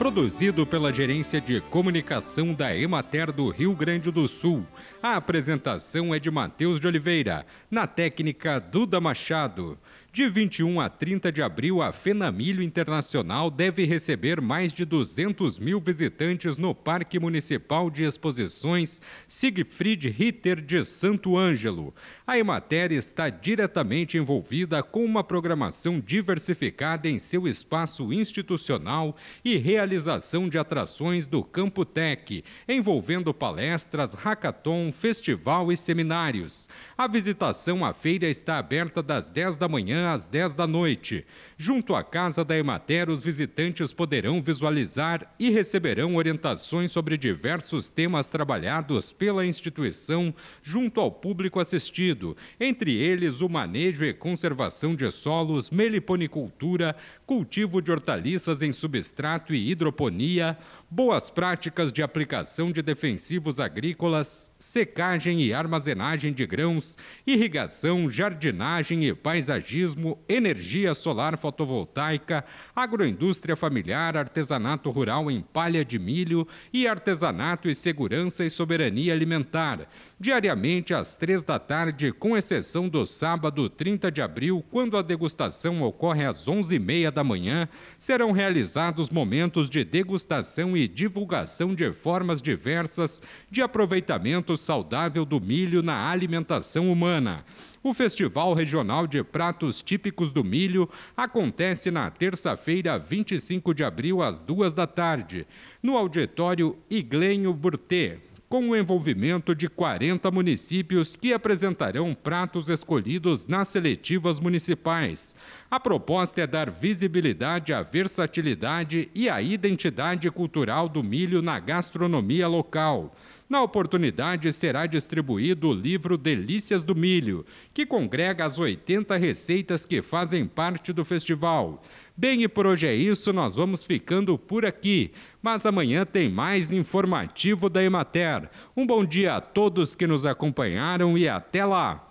produzido pela Gerência de Comunicação da Emater do Rio Grande do Sul. A apresentação é de Matheus de Oliveira, na técnica Duda Machado. De 21 a 30 de abril, a Fenamilho Internacional deve receber mais de 200 mil visitantes no Parque Municipal de Exposições Siegfried Ritter de Santo Ângelo. A Emater está diretamente envolvida com uma programação diversificada em seu espaço institucional e realização de atrações do Campo Tech, envolvendo palestras, hackathon, festival e seminários. A visitação à feira está aberta das 10 da manhã às 10 da noite. Junto à Casa da Emater, os visitantes poderão visualizar e receberão orientações sobre diversos temas trabalhados pela instituição junto ao público assistido, entre eles o manejo e conservação de solos, meliponicultura, cultivo de hortaliças em substrato e hidroponia, boas práticas de aplicação de defensivos agrícolas, secagem e armazenagem de grãos, irrigação, jardinagem e paisagismo, energia solar fotovoltaica, agroindústria familiar, artesanato rural em palha de milho e artesanato e segurança e soberania alimentar. Diariamente às três da tarde, com exceção do sábado 30 de abril, quando a degustação ocorre às onze e meia da manhã, serão realizados momentos de degustação e divulgação de formas diversas de aproveitamento saudável do milho na alimentação humana. O Festival Regional de Pratos Típicos do Milho acontece na terça-feira, 25 de abril, às duas da tarde, no auditório Iglenho Burtê, com o envolvimento de 40 municípios que apresentarão pratos escolhidos nas seletivas municipais. A proposta é dar visibilidade à versatilidade e à identidade cultural do milho na gastronomia local. Na oportunidade, será distribuído o livro Delícias do Milho, que congrega as 80 receitas que fazem parte do festival. Bem, e por hoje é isso, nós vamos ficando por aqui. Mas amanhã tem mais informativo da Emater. Um bom dia a todos que nos acompanharam e até lá!